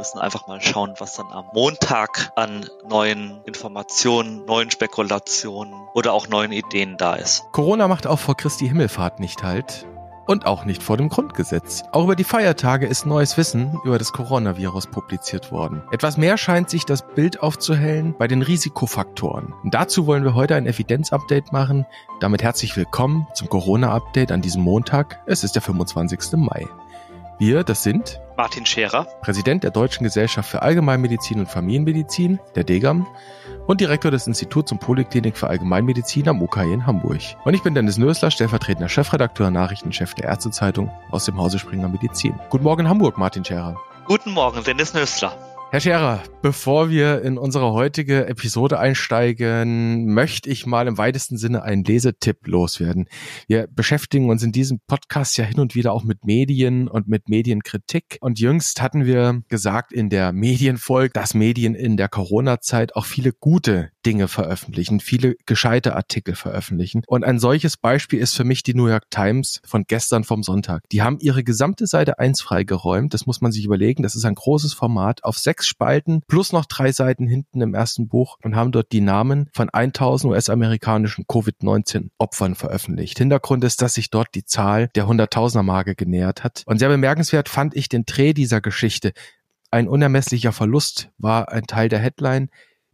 müssen einfach mal schauen, was dann am Montag an neuen Informationen, neuen Spekulationen oder auch neuen Ideen da ist. Corona macht auch vor Christi Himmelfahrt nicht halt und auch nicht vor dem Grundgesetz. Auch über die Feiertage ist neues Wissen über das Coronavirus publiziert worden. Etwas mehr scheint sich das Bild aufzuhellen bei den Risikofaktoren. Und dazu wollen wir heute ein Evidenz-Update machen. Damit herzlich willkommen zum Corona-Update an diesem Montag. Es ist der 25. Mai. Wir, das sind Martin Scherer, Präsident der Deutschen Gesellschaft für Allgemeinmedizin und Familienmedizin, der DEGAM, und Direktor des Instituts und Poliklinik für Allgemeinmedizin am UKE in Hamburg. Und ich bin Dennis Nösler, stellvertretender Chefredakteur und Nachrichtenchef der Ärztezeitung aus dem Hause Springer Medizin. Guten Morgen Hamburg, Martin Scherer. Guten Morgen, Dennis Nösler. Herr Scherer, bevor wir in unsere heutige Episode einsteigen, möchte ich mal im weitesten Sinne einen Lesetipp loswerden. Wir beschäftigen uns in diesem Podcast ja hin und wieder auch mit Medien und mit Medienkritik. Und jüngst hatten wir gesagt in der Medienfolge, dass Medien in der Corona-Zeit auch viele gute Dinge veröffentlichen, viele gescheite Artikel veröffentlichen. Und ein solches Beispiel ist für mich die New York Times von gestern vom Sonntag. Die haben ihre gesamte Seite 1 freigeräumt. Das muss man sich überlegen. Das ist ein großes Format auf sechs Spalten plus noch drei Seiten hinten im ersten Buch und haben dort die Namen von 1000 US-amerikanischen Covid-19-Opfern veröffentlicht. Hintergrund ist, dass sich dort die Zahl der Hunderttausender-Marke genähert hat. Und sehr bemerkenswert fand ich den Dreh dieser Geschichte. Ein unermesslicher Verlust war ein Teil der Headline.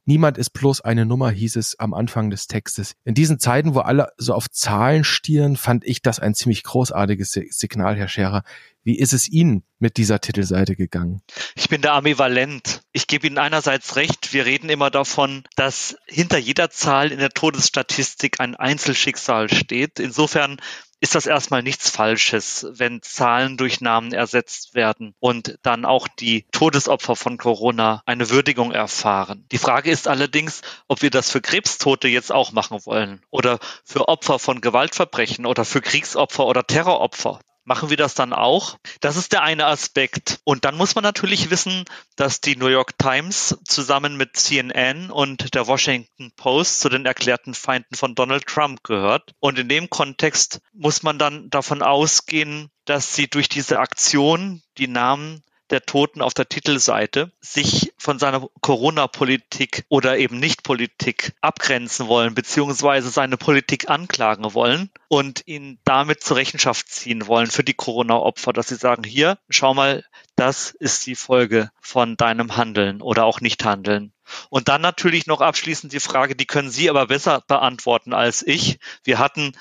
Niemand ist bloß eine Nummer, hieß es am Anfang des Textes. In diesen Zeiten, wo alle so auf Zahlen stieren, fand ich das ein ziemlich großartiges Signal, Herr Scherer. Wie ist es Ihnen mit dieser Titelseite gegangen? Ich bin da ambivalent. Ich gebe Ihnen einerseits recht, wir reden immer davon, dass hinter jeder Zahl in der Todesstatistik ein Einzelschicksal steht. Insofern ist das erstmal nichts Falsches, wenn Zahlen durch Namen ersetzt werden und dann auch die Todesopfer von Corona eine Würdigung erfahren. Die Frage ist allerdings, ob wir das für Krebstote jetzt auch machen wollen oder für Opfer von Gewaltverbrechen oder für Kriegsopfer oder Terroropfer. Machen wir das dann auch? Das ist der eine Aspekt. Und dann muss man natürlich wissen, dass die New York Times zusammen mit CNN und der Washington Post zu den erklärten Feinden von Donald Trump gehört. Und in dem Kontext muss man dann davon ausgehen, dass sie durch diese Aktion die Namen der Toten auf der Titelseite sich von seiner Corona-Politik oder eben Nicht-Politik abgrenzen wollen, beziehungsweise seine Politik anklagen wollen und ihn damit zur Rechenschaft ziehen wollen für die Corona-Opfer, dass sie sagen, hier, schau mal, das ist die Folge von deinem Handeln oder auch Nicht-Handeln. Und dann natürlich noch abschließend die Frage, die können Sie aber besser beantworten als ich. Wir hatten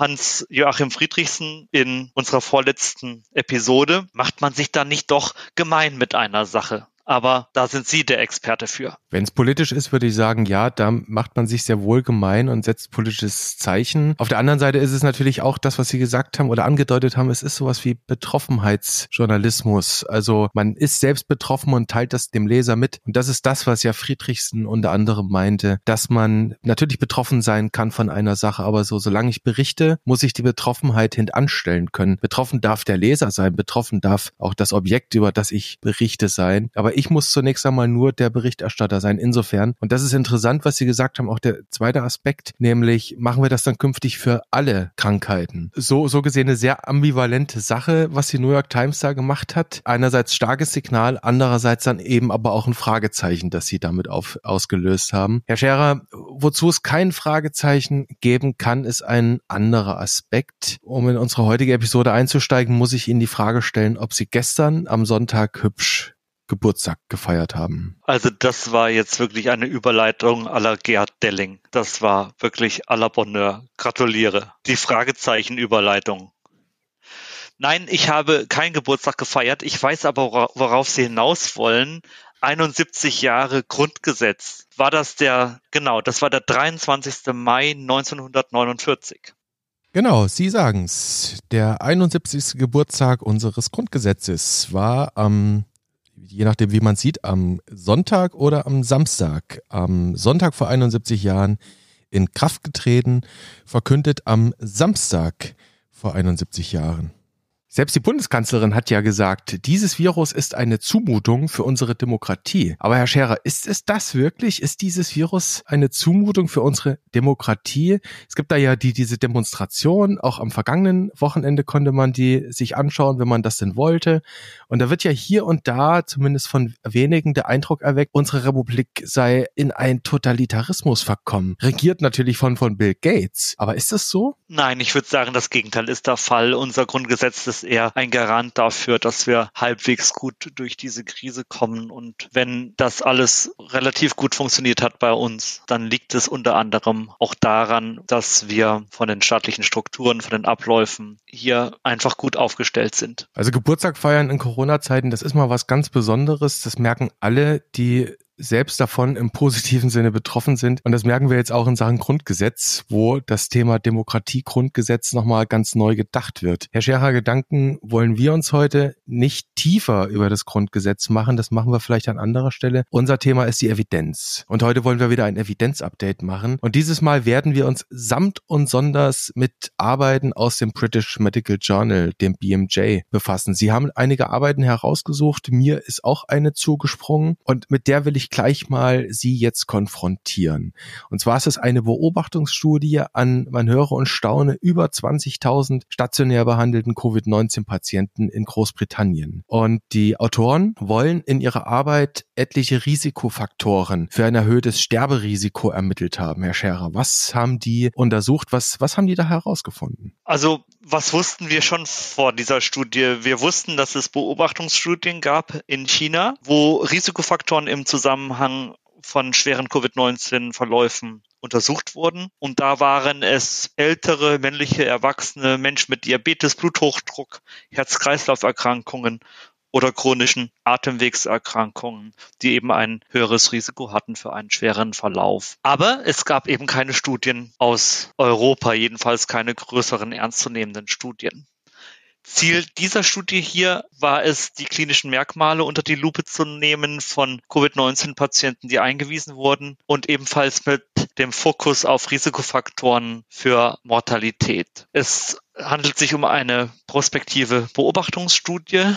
Hans-Joachim Friedrichsen in unserer vorletzten Episode, macht man sich da nicht doch gemein mit einer Sache? Aber da sind Sie der Experte für. Wenn es politisch ist, würde ich sagen, ja, da macht man sich sehr wohl gemein und setzt politisches Zeichen. Auf der anderen Seite ist es natürlich auch das, was Sie gesagt haben oder angedeutet haben, es ist sowas wie Betroffenheitsjournalismus. Also man ist selbst betroffen und teilt das dem Leser mit. Und das ist das, was ja Friedrichsen unter anderem meinte, dass man natürlich betroffen sein kann von einer Sache, aber so, solange ich berichte, muss ich die Betroffenheit hintanstellen können. Betroffen darf der Leser sein, betroffen darf auch das Objekt, über das ich berichte sein. Aber ich muss zunächst einmal nur der Berichterstatter sein. Insofern, und das ist interessant, was Sie gesagt haben, auch der zweite Aspekt, nämlich machen wir das dann künftig für alle Krankheiten. So, so gesehen eine sehr ambivalente Sache, was die New York Times da gemacht hat. Einerseits starkes Signal, andererseits dann eben aber auch ein Fragezeichen, das Sie damit auf, ausgelöst haben. Herr Scherer, wozu es kein Fragezeichen geben kann, ist ein anderer Aspekt. Um in unsere heutige Episode einzusteigen, muss ich Ihnen die Frage stellen, ob Sie gestern am Sonntag hübsch Geburtstag gefeiert haben. Also das war jetzt wirklich eine Überleitung aller Gerd Delling. Das war wirklich à la Bonheur. Gratuliere. Die Fragezeichen-Überleitung. Nein, ich habe keinen Geburtstag gefeiert. Ich weiß aber, worauf Sie hinaus wollen. 71 Jahre Grundgesetz. War das der, genau, das war der 23. Mai 1949. Genau, Sie sagen's. Der 71. Geburtstag unseres Grundgesetzes war am je nachdem, wie man sieht, am Sonntag oder am Samstag. Am Sonntag vor 71 Jahren in Kraft getreten, verkündet am Samstag vor 71 Jahren. Selbst die Bundeskanzlerin hat ja gesagt, dieses Virus ist eine Zumutung für unsere Demokratie. Aber Herr Scherer, ist es das wirklich? Ist dieses Virus eine Zumutung für unsere Demokratie? Es gibt da ja die, diese Demonstration, auch am vergangenen Wochenende konnte man die sich anschauen, wenn man das denn wollte. Und da wird ja hier und da, zumindest von wenigen, der Eindruck erweckt, unsere Republik sei in einen Totalitarismus verkommen. Regiert natürlich von, von Bill Gates. Aber ist das so? Nein, ich würde sagen, das Gegenteil ist der Fall. Unser Grundgesetz ist eher ein Garant dafür, dass wir halbwegs gut durch diese Krise kommen. Und wenn das alles relativ gut funktioniert hat bei uns, dann liegt es unter anderem auch daran, dass wir von den staatlichen Strukturen, von den Abläufen hier einfach gut aufgestellt sind. Also Geburtstag feiern in Corona-Zeiten, das ist mal was ganz Besonderes. Das merken alle, die selbst davon im positiven Sinne betroffen sind. Und das merken wir jetzt auch in Sachen Grundgesetz, wo das Thema Demokratie-Grundgesetz nochmal ganz neu gedacht wird. Herr Scherer, Gedanken wollen wir uns heute nicht tiefer über das Grundgesetz machen. Das machen wir vielleicht an anderer Stelle. Unser Thema ist die Evidenz. Und heute wollen wir wieder ein Evidenz-Update machen. Und dieses Mal werden wir uns samt und sonders mit Arbeiten aus dem British Medical Journal, dem BMJ, befassen. Sie haben einige Arbeiten herausgesucht. Mir ist auch eine zugesprungen. Und mit der will ich gleich mal Sie jetzt konfrontieren. Und zwar ist es eine Beobachtungsstudie an, man höre und staune, über 20.000 stationär behandelten Covid-19-Patienten in Großbritannien. Und die Autoren wollen in ihrer Arbeit etliche Risikofaktoren für ein erhöhtes Sterberisiko ermittelt haben. Herr Scherer, was haben die untersucht? Was, was haben die da herausgefunden? Also, was wussten wir schon vor dieser Studie? Wir wussten, dass es Beobachtungsstudien gab in China, wo Risikofaktoren im Zusammenhang Zusammenhang von schweren Covid-19-Verläufen untersucht wurden. Und da waren es ältere, männliche, erwachsene Menschen mit Diabetes, Bluthochdruck, Herz-Kreislauf-Erkrankungen oder chronischen Atemwegserkrankungen, die eben ein höheres Risiko hatten für einen schweren Verlauf. Aber es gab eben keine Studien aus Europa, jedenfalls keine größeren ernstzunehmenden Studien. Ziel dieser Studie hier war es, die klinischen Merkmale unter die Lupe zu nehmen von Covid-19-Patienten, die eingewiesen wurden und ebenfalls mit dem Fokus auf Risikofaktoren für Mortalität. Es handelt sich um eine prospektive Beobachtungsstudie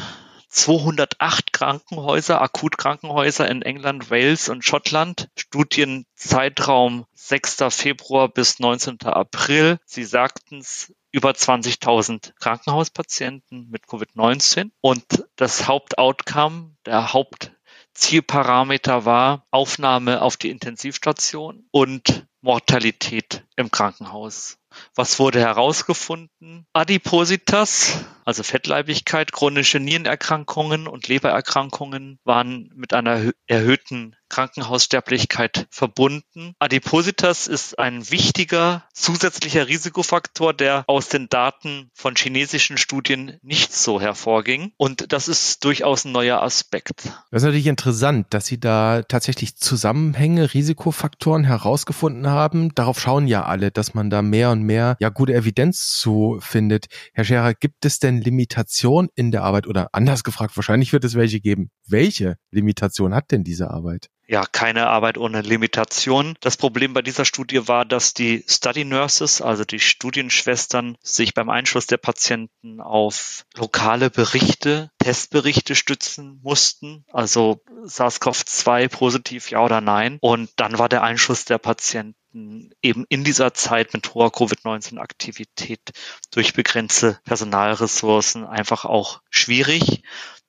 208 Krankenhäuser, Akutkrankenhäuser in England, Wales und Schottland. Studienzeitraum 6. Februar bis 19. April. Sie sagten es, über 20.000 Krankenhauspatienten mit Covid-19 und das Hauptoutcome, der Hauptzielparameter war Aufnahme auf die Intensivstation und Mortalität im Krankenhaus. Was wurde herausgefunden? Adipositas, also Fettleibigkeit, chronische Nierenerkrankungen und Lebererkrankungen waren mit einer erhöhten Krankenhaussterblichkeit verbunden. Adipositas ist ein wichtiger zusätzlicher Risikofaktor, der aus den Daten von chinesischen Studien nicht so hervorging. Und das ist durchaus ein neuer Aspekt. Das ist natürlich interessant, dass Sie da tatsächlich Zusammenhänge, Risikofaktoren herausgefunden haben. Darauf schauen ja alle, dass man da mehr und mehr ja gute Evidenz zu findet. Herr Scherer, gibt es denn Limitationen in der Arbeit oder anders gefragt, wahrscheinlich wird es welche geben. Welche Limitation hat denn diese Arbeit? ja, keine Arbeit ohne Limitation. Das Problem bei dieser Studie war, dass die Study Nurses, also die Studienschwestern, sich beim Einschluss der Patienten auf lokale Berichte, Testberichte stützen mussten, also SARS-CoV-2 positiv ja oder nein. Und dann war der Einschluss der Patienten eben in dieser Zeit mit hoher Covid-19-Aktivität durch begrenzte Personalressourcen einfach auch schwierig.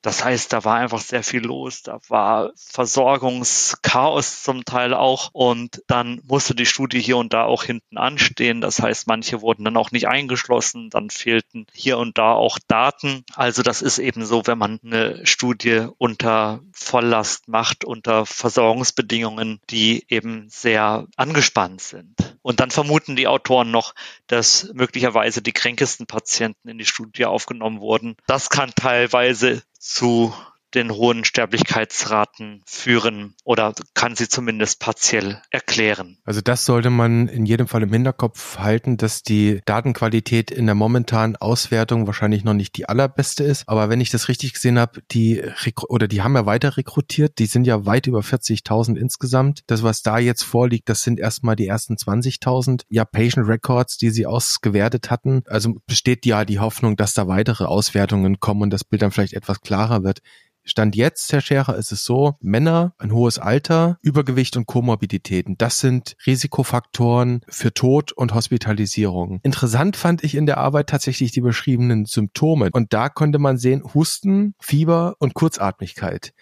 Das heißt, da war einfach sehr viel los. Da war Versorgungschaos zum Teil auch. Und dann musste die Studie hier und da auch hinten anstehen. Das heißt, manche wurden dann auch nicht eingeschlossen. Dann fehlten hier und da auch Daten. Also das ist eben so, wenn man eine Studie unter Volllast macht, unter Versorgungsbedingungen, die eben sehr angespannt sind. Und dann vermuten die Autoren noch, dass möglicherweise die kränkesten Patienten in die Studie aufgenommen wurden. Das kann teilweise zu den hohen Sterblichkeitsraten führen oder kann sie zumindest partiell erklären. Also das sollte man in jedem Fall im Hinterkopf halten, dass die Datenqualität in der momentanen Auswertung wahrscheinlich noch nicht die allerbeste ist. Aber wenn ich das richtig gesehen habe, die oder die haben ja weiter rekrutiert, die sind ja weit über 40.000 insgesamt. Das, was da jetzt vorliegt, das sind erstmal die ersten 20.000 ja Patient Records, die sie ausgewertet hatten. Also besteht ja die Hoffnung, dass da weitere Auswertungen kommen und das Bild dann vielleicht etwas klarer wird. Stand jetzt, Herr Scherer, ist es so, Männer, ein hohes Alter, Übergewicht und Komorbiditäten, das sind Risikofaktoren für Tod und Hospitalisierung. Interessant fand ich in der Arbeit tatsächlich die beschriebenen Symptome. Und da konnte man sehen, Husten, Fieber und Kurzatmigkeit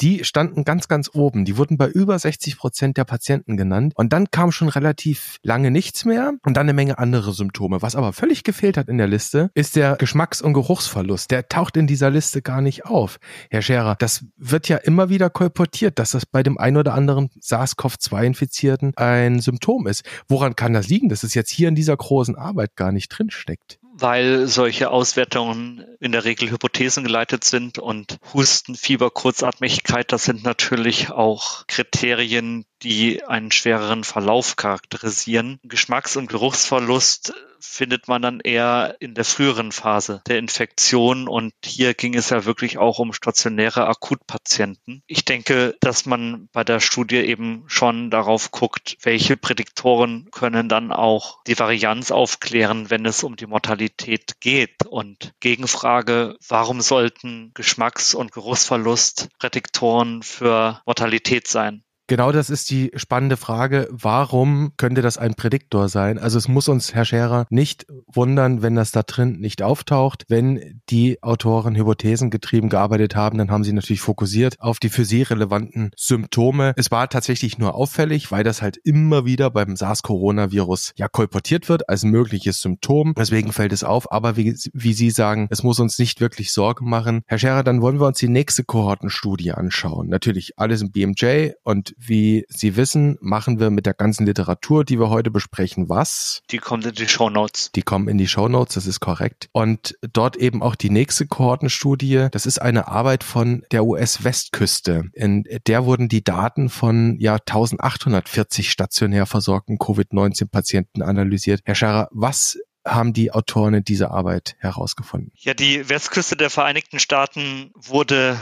die standen ganz, ganz oben. Die wurden bei über 60 Prozent der Patienten genannt. Und dann kam schon relativ lange nichts mehr und dann eine Menge andere Symptome. Was aber völlig gefehlt hat in der Liste, ist der Geschmacks- und Geruchsverlust. Der taucht in dieser Liste gar nicht auf. Herr Scherer, das wird ja immer wieder kolportiert, dass das bei dem ein oder anderen SARS-CoV-2-Infizierten ein Symptom ist. Woran kann das liegen, dass es jetzt hier in dieser großen Arbeit gar nicht drinsteckt? Weil solche Auswertungen in der Regel Hypothesen geleitet sind und Husten, Fieber, Kurzatmigkeit, das sind natürlich auch Kriterien, die einen schwereren Verlauf charakterisieren. Geschmacks- und Geruchsverlust findet man dann eher in der früheren Phase der Infektion und hier ging es ja wirklich auch um stationäre Akutpatienten. Ich denke, dass man bei der Studie eben schon darauf guckt, welche Prädiktoren können dann auch die Varianz aufklären, wenn es um die Mortalität geht. Und Gegenfrage, warum sollten Geschmacks- und Geruchsverlust Prädiktoren für Mortalität sein? Genau das ist die spannende Frage. Warum könnte das ein Prädiktor sein? Also es muss uns, Herr Scherer, nicht wundern, wenn das da drin nicht auftaucht. Wenn die Autoren hypothesengetrieben gearbeitet haben, dann haben sie natürlich fokussiert auf die für sie relevanten Symptome. Es war tatsächlich nur auffällig, weil das halt immer wieder beim SARS-Coronavirus ja kolportiert wird als mögliches Symptom. Deswegen fällt es auf. Aber wie, wie Sie sagen, es muss uns nicht wirklich Sorgen machen. Herr Scherer, dann wollen wir uns die nächste Kohortenstudie anschauen. Natürlich alles im BMJ und wie Sie wissen, machen wir mit der ganzen Literatur, die wir heute besprechen, was? Die kommt in die Show Notes. Die kommen in die Show Notes, das ist korrekt. Und dort eben auch die nächste Kohortenstudie. Das ist eine Arbeit von der US-Westküste. In der wurden die Daten von ja 1840 stationär versorgten Covid-19-Patienten analysiert. Herr Scharrer, was haben die Autoren in dieser Arbeit herausgefunden? Ja, die Westküste der Vereinigten Staaten wurde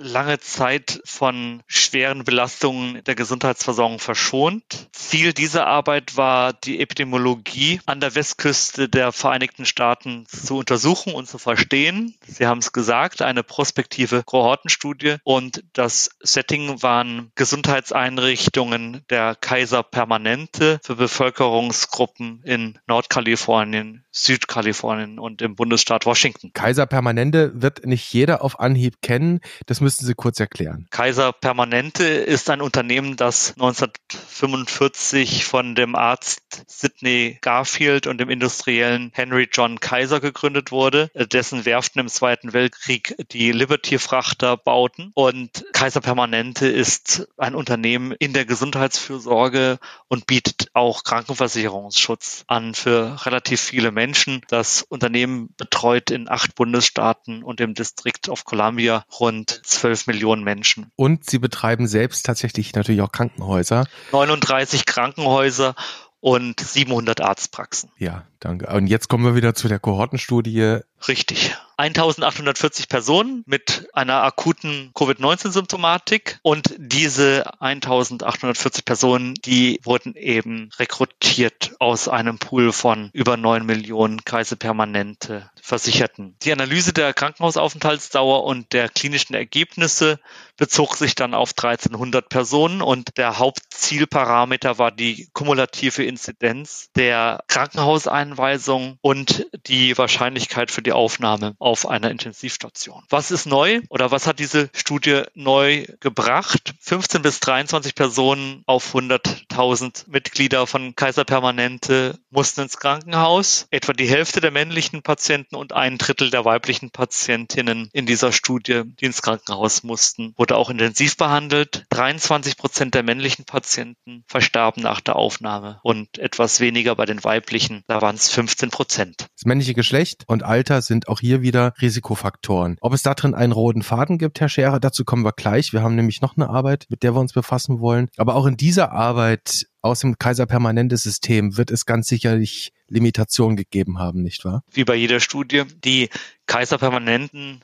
lange Zeit von schweren Belastungen der Gesundheitsversorgung verschont. Ziel dieser Arbeit war, die Epidemiologie an der Westküste der Vereinigten Staaten zu untersuchen und zu verstehen. Sie haben es gesagt, eine prospektive Kohortenstudie und das Setting waren Gesundheitseinrichtungen der Kaiser Permanente für Bevölkerungsgruppen in Nordkalifornien, Südkalifornien und im Bundesstaat Washington. Kaiser Permanente wird nicht jeder auf Anhieb kennen. Das müssten Sie kurz erklären. Kaiser Permanente ist ein Unternehmen, das 1945 von dem Arzt Sidney Garfield und dem Industriellen Henry John Kaiser gegründet wurde, dessen Werften im Zweiten Weltkrieg die Liberty-Frachter bauten. Und Kaiser Permanente ist ein Unternehmen in der Gesundheitsfürsorge und bietet auch Krankenversicherungsschutz an für relativ viele Menschen. Das Unternehmen betreut in acht Bundesstaaten und im District of Columbia rund 12 Millionen Menschen. Und sie betreiben selbst tatsächlich natürlich auch Krankenhäuser. 39 Krankenhäuser und 700 Arztpraxen. Ja, danke. Und jetzt kommen wir wieder zu der Kohortenstudie. Richtig. 1840 Personen mit einer akuten Covid-19-Symptomatik und diese 1840 Personen, die wurden eben rekrutiert aus einem Pool von über 9 Millionen Kaiserpermanente Versicherten. Die Analyse der Krankenhausaufenthaltsdauer und der klinischen Ergebnisse bezog sich dann auf 1300 Personen und der Hauptzielparameter war die kumulative Inzidenz der Krankenhauseinweisung und die Wahrscheinlichkeit für die Aufnahme auf einer Intensivstation. Was ist neu oder was hat diese Studie neu gebracht? 15 bis 23 Personen auf 100.000 Mitglieder von Kaiser Permanente mussten ins Krankenhaus. Etwa die Hälfte der männlichen Patienten und ein Drittel der weiblichen Patientinnen in dieser Studie, die ins Krankenhaus mussten, wurde wurde auch intensiv behandelt. 23 Prozent der männlichen Patienten verstarben nach der Aufnahme und etwas weniger bei den weiblichen. Da waren es 15 Prozent. Das männliche Geschlecht und Alter sind auch hier wieder Risikofaktoren. Ob es da drin einen roten Faden gibt, Herr Scherer, dazu kommen wir gleich. Wir haben nämlich noch eine Arbeit, mit der wir uns befassen wollen. Aber auch in dieser Arbeit aus dem Kaiser Permanentes System wird es ganz sicherlich Limitationen gegeben haben, nicht wahr? Wie bei jeder Studie. Die Kaiser Permanenten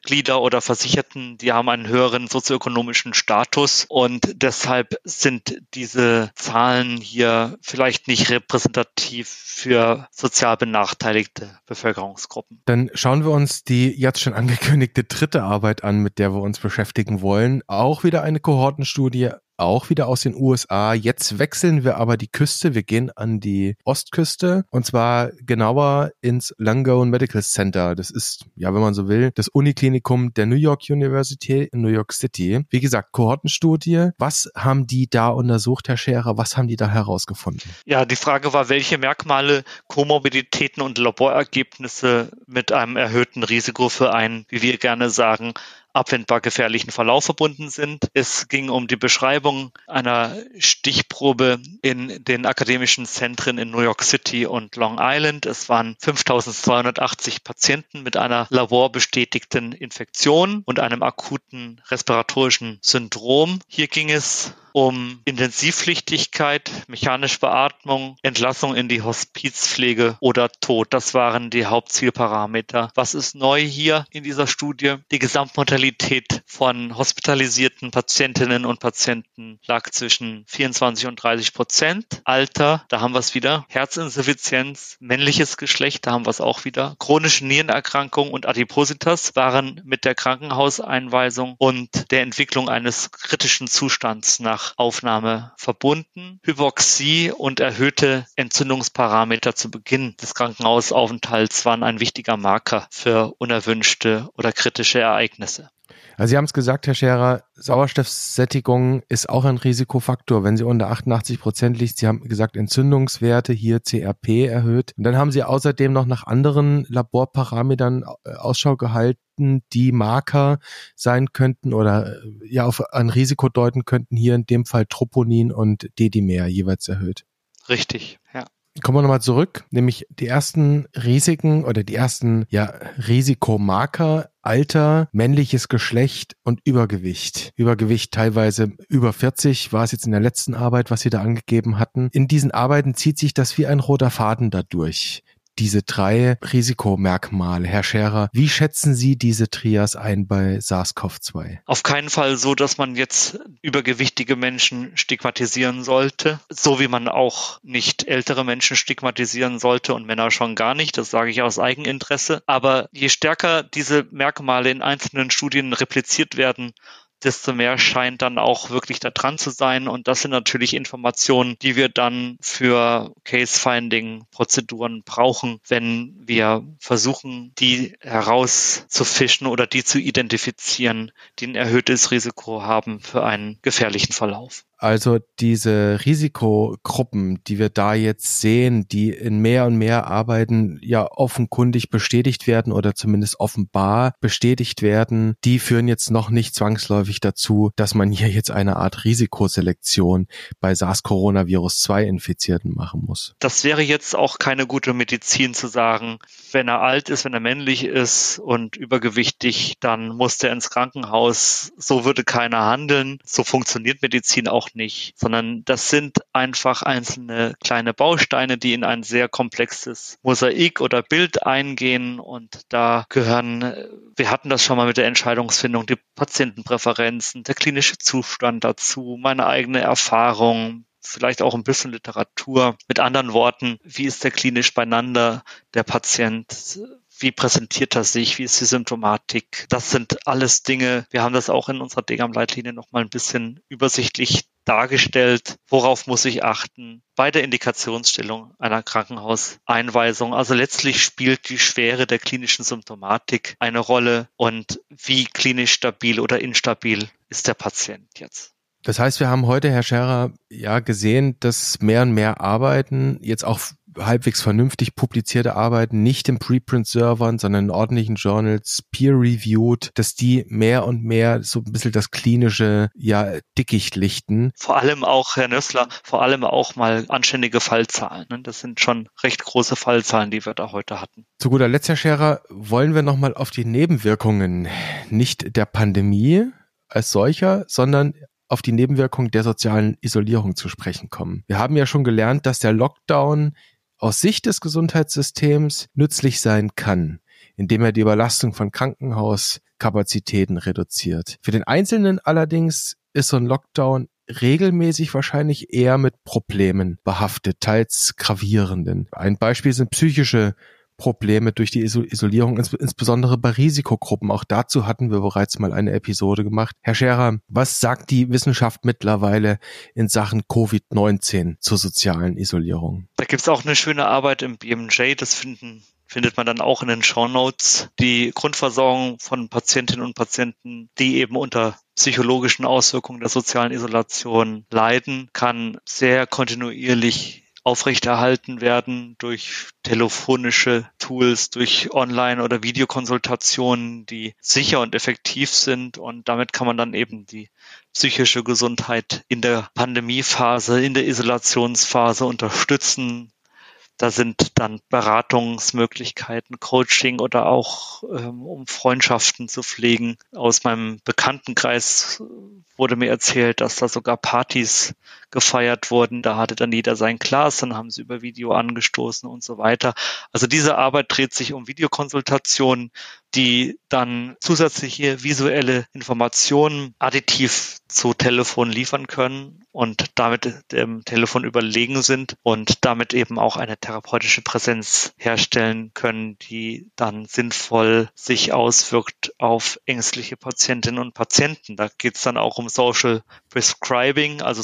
Mitglieder oder Versicherten, die haben einen höheren sozioökonomischen Status und deshalb sind diese Zahlen hier vielleicht nicht repräsentativ für sozial benachteiligte Bevölkerungsgruppen. Dann schauen wir uns die jetzt schon angekündigte dritte Arbeit an, mit der wir uns beschäftigen wollen. Auch wieder eine Kohortenstudie auch wieder aus den USA. Jetzt wechseln wir aber die Küste. Wir gehen an die Ostküste und zwar genauer ins Langone Medical Center. Das ist, ja, wenn man so will, das Uniklinikum der New York University in New York City. Wie gesagt, Kohortenstudie. Was haben die da untersucht, Herr Scherer? Was haben die da herausgefunden? Ja, die Frage war, welche Merkmale, Komorbiditäten und Laborergebnisse mit einem erhöhten Risiko für einen, wie wir gerne sagen, abwendbar gefährlichen Verlauf verbunden sind. Es ging um die Beschreibung einer Stichprobe in den akademischen Zentren in New York City und Long Island. Es waren 5280 Patienten mit einer laborbestätigten Infektion und einem akuten respiratorischen Syndrom. Hier ging es um Intensivpflichtigkeit, mechanische Beatmung, Entlassung in die Hospizpflege oder Tod. Das waren die Hauptzielparameter. Was ist neu hier in dieser Studie? Die Gesamtmortalität von hospitalisierten Patientinnen und Patienten lag zwischen 24 und 30 Prozent. Alter, da haben wir es wieder. Herzinsuffizienz, männliches Geschlecht, da haben wir es auch wieder. Chronische Nierenerkrankung und Adipositas waren mit der Krankenhauseinweisung und der Entwicklung eines kritischen Zustands nach nach Aufnahme verbunden. Hypoxie und erhöhte Entzündungsparameter zu Beginn des Krankenhausaufenthalts waren ein wichtiger Marker für unerwünschte oder kritische Ereignisse. Also Sie haben es gesagt, Herr Scherer, Sauerstoffsättigung ist auch ein Risikofaktor, wenn sie unter 88 Prozent liegt. Sie haben gesagt, Entzündungswerte, hier CRP erhöht. Und dann haben Sie außerdem noch nach anderen Laborparametern äh, Ausschau gehalten, die Marker sein könnten oder äh, ja auf ein Risiko deuten könnten, hier in dem Fall Troponin und Dedimer jeweils erhöht. Richtig, ja. Kommen wir nochmal zurück, nämlich die ersten Risiken oder die ersten ja, Risikomarker Alter, männliches Geschlecht und Übergewicht. Übergewicht teilweise über 40 war es jetzt in der letzten Arbeit, was Sie da angegeben hatten. In diesen Arbeiten zieht sich das wie ein roter Faden dadurch diese drei Risikomerkmale. Herr Scherer, wie schätzen Sie diese Trias ein bei SARS-CoV-2? Auf keinen Fall so, dass man jetzt übergewichtige Menschen stigmatisieren sollte, so wie man auch nicht ältere Menschen stigmatisieren sollte und Männer schon gar nicht. Das sage ich aus Eigeninteresse. Aber je stärker diese Merkmale in einzelnen Studien repliziert werden, desto mehr scheint dann auch wirklich da dran zu sein. Und das sind natürlich Informationen, die wir dann für Case-Finding-Prozeduren brauchen, wenn wir versuchen, die herauszufischen oder die zu identifizieren, die ein erhöhtes Risiko haben für einen gefährlichen Verlauf. Also diese Risikogruppen, die wir da jetzt sehen, die in mehr und mehr Arbeiten ja offenkundig bestätigt werden oder zumindest offenbar bestätigt werden, die führen jetzt noch nicht zwangsläufig dazu, dass man hier jetzt eine Art Risikoselektion bei SARS-Coronavirus 2 Infizierten machen muss. Das wäre jetzt auch keine gute Medizin zu sagen, wenn er alt ist, wenn er männlich ist und übergewichtig, dann muss der ins Krankenhaus. So würde keiner handeln. So funktioniert Medizin auch nicht, sondern das sind einfach einzelne kleine Bausteine, die in ein sehr komplexes Mosaik oder Bild eingehen und da gehören, wir hatten das schon mal mit der Entscheidungsfindung, die Patientenpräferenzen, der klinische Zustand dazu, meine eigene Erfahrung, vielleicht auch ein bisschen Literatur. Mit anderen Worten, wie ist der klinisch beieinander, der Patient? Wie präsentiert er sich? Wie ist die Symptomatik? Das sind alles Dinge. Wir haben das auch in unserer Degam-Leitlinie nochmal ein bisschen übersichtlich dargestellt. Worauf muss ich achten? Bei der Indikationsstellung einer Krankenhauseinweisung. Also letztlich spielt die Schwere der klinischen Symptomatik eine Rolle und wie klinisch stabil oder instabil ist der Patient jetzt. Das heißt, wir haben heute, Herr Scherer, ja gesehen, dass mehr und mehr Arbeiten jetzt auch halbwegs vernünftig publizierte Arbeiten, nicht in Preprint-Servern, sondern in ordentlichen Journals, peer-reviewed, dass die mehr und mehr so ein bisschen das klinische, ja, Dickicht lichten. Vor allem auch, Herr Nössler, vor allem auch mal anständige Fallzahlen. Ne? Das sind schon recht große Fallzahlen, die wir da heute hatten. Zu guter Letzt, Herr Scherer, wollen wir nochmal auf die Nebenwirkungen nicht der Pandemie als solcher, sondern auf die Nebenwirkungen der sozialen Isolierung zu sprechen kommen. Wir haben ja schon gelernt, dass der Lockdown aus Sicht des Gesundheitssystems nützlich sein kann, indem er die Überlastung von Krankenhauskapazitäten reduziert. Für den Einzelnen allerdings ist so ein Lockdown regelmäßig wahrscheinlich eher mit Problemen behaftet, teils gravierenden. Ein Beispiel sind psychische Probleme durch die Isolierung, insbesondere bei Risikogruppen. Auch dazu hatten wir bereits mal eine Episode gemacht. Herr Scherer, was sagt die Wissenschaft mittlerweile in Sachen Covid-19 zur sozialen Isolierung? Da gibt es auch eine schöne Arbeit im BMJ, das finden findet man dann auch in den Show Notes. Die Grundversorgung von Patientinnen und Patienten, die eben unter psychologischen Auswirkungen der sozialen Isolation leiden, kann sehr kontinuierlich aufrechterhalten werden durch telefonische Tools, durch Online- oder Videokonsultationen, die sicher und effektiv sind. Und damit kann man dann eben die psychische Gesundheit in der Pandemiephase, in der Isolationsphase unterstützen, da sind dann Beratungsmöglichkeiten, Coaching oder auch ähm, um Freundschaften zu pflegen. Aus meinem Bekanntenkreis wurde mir erzählt, dass da sogar Partys gefeiert wurden. Da hatte dann jeder sein Glas, dann haben sie über Video angestoßen und so weiter. Also diese Arbeit dreht sich um Videokonsultationen, die dann zusätzliche visuelle Informationen additiv zu Telefon liefern können und damit dem Telefon überlegen sind und damit eben auch eine therapeutische Präsenz herstellen können, die dann sinnvoll sich auswirkt auf ängstliche Patientinnen und Patienten. Da geht es dann auch um Social Prescribing, also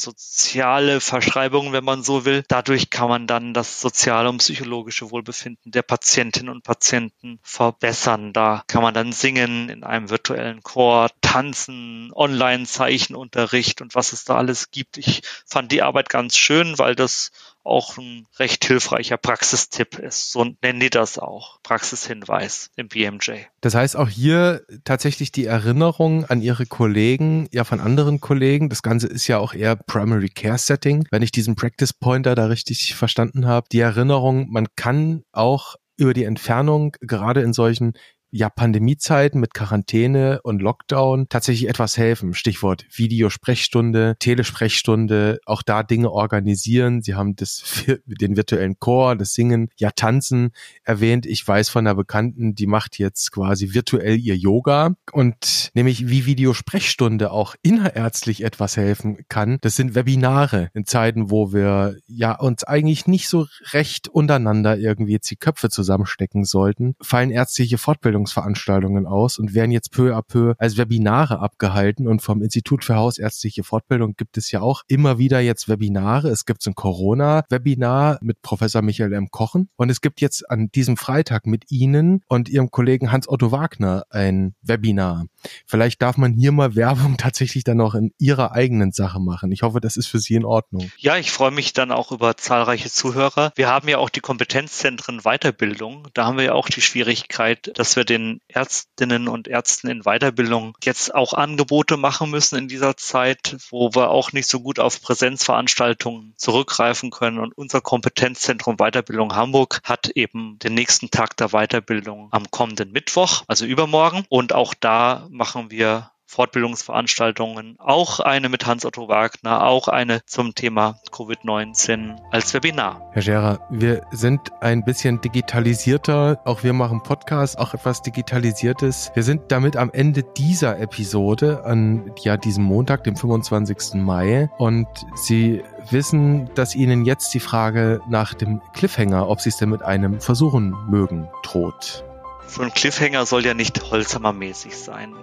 soziale Verschreibungen, wenn man so will. Dadurch kann man dann das soziale und psychologische Wohlbefinden der Patientinnen und Patienten verbessern. Da kann man dann singen in einem virtuellen Chor, tanzen, Online-Zeichenunterricht und was es da alles gibt. Ich fand die Arbeit ganz schön, weil das auch ein recht hilfreicher Praxistipp ist. So nennen die das auch. Praxishinweis im BMJ. Das heißt auch hier tatsächlich die Erinnerung an Ihre Kollegen, ja von anderen Kollegen. Das Ganze ist ja auch eher Primary Care Setting, wenn ich diesen Practice Pointer da richtig verstanden habe. Die Erinnerung, man kann auch über die Entfernung, gerade in solchen ja Pandemiezeiten mit Quarantäne und Lockdown tatsächlich etwas helfen. Stichwort Videosprechstunde, Telesprechstunde, auch da Dinge organisieren. Sie haben das den virtuellen Chor, das Singen, ja Tanzen erwähnt. Ich weiß von einer Bekannten, die macht jetzt quasi virtuell ihr Yoga und nämlich wie Videosprechstunde auch innerärztlich etwas helfen kann. Das sind Webinare in Zeiten, wo wir ja uns eigentlich nicht so recht untereinander irgendwie jetzt die Köpfe zusammenstecken sollten, fallen ärztliche Fortbildungen Fortbildungsveranstaltungen aus und werden jetzt peu à peu als Webinare abgehalten. Und vom Institut für Hausärztliche Fortbildung gibt es ja auch immer wieder jetzt Webinare. Es gibt ein Corona-Webinar mit Professor Michael M. Kochen. Und es gibt jetzt an diesem Freitag mit Ihnen und Ihrem Kollegen Hans-Otto Wagner ein Webinar. Vielleicht darf man hier mal Werbung tatsächlich dann auch in Ihrer eigenen Sache machen. Ich hoffe, das ist für Sie in Ordnung. Ja, ich freue mich dann auch über zahlreiche Zuhörer. Wir haben ja auch die Kompetenzzentren Weiterbildung. Da haben wir ja auch die Schwierigkeit, dass wir den Ärztinnen und Ärzten in Weiterbildung jetzt auch Angebote machen müssen in dieser Zeit, wo wir auch nicht so gut auf Präsenzveranstaltungen zurückgreifen können. Und unser Kompetenzzentrum Weiterbildung Hamburg hat eben den nächsten Tag der Weiterbildung am kommenden Mittwoch, also übermorgen. Und auch da machen wir Fortbildungsveranstaltungen, auch eine mit Hans-Otto Wagner, auch eine zum Thema Covid-19 als Webinar. Herr Scherer, wir sind ein bisschen digitalisierter, auch wir machen Podcasts, auch etwas Digitalisiertes. Wir sind damit am Ende dieser Episode an ja, diesem Montag, dem 25. Mai und Sie wissen, dass Ihnen jetzt die Frage nach dem Cliffhanger, ob Sie es denn mit einem versuchen mögen, droht. So ein Cliffhanger soll ja nicht holzhammermäßig sein.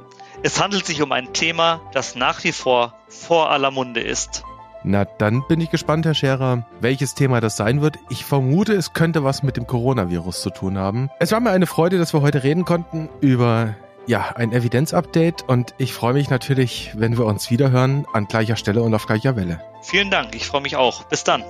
Es handelt sich um ein Thema, das nach wie vor vor aller Munde ist. Na, dann bin ich gespannt, Herr Scherer, welches Thema das sein wird. Ich vermute, es könnte was mit dem Coronavirus zu tun haben. Es war mir eine Freude, dass wir heute reden konnten über ja, ein Evidenzupdate und ich freue mich natürlich, wenn wir uns wiederhören an gleicher Stelle und auf gleicher Welle. Vielen Dank, ich freue mich auch. Bis dann.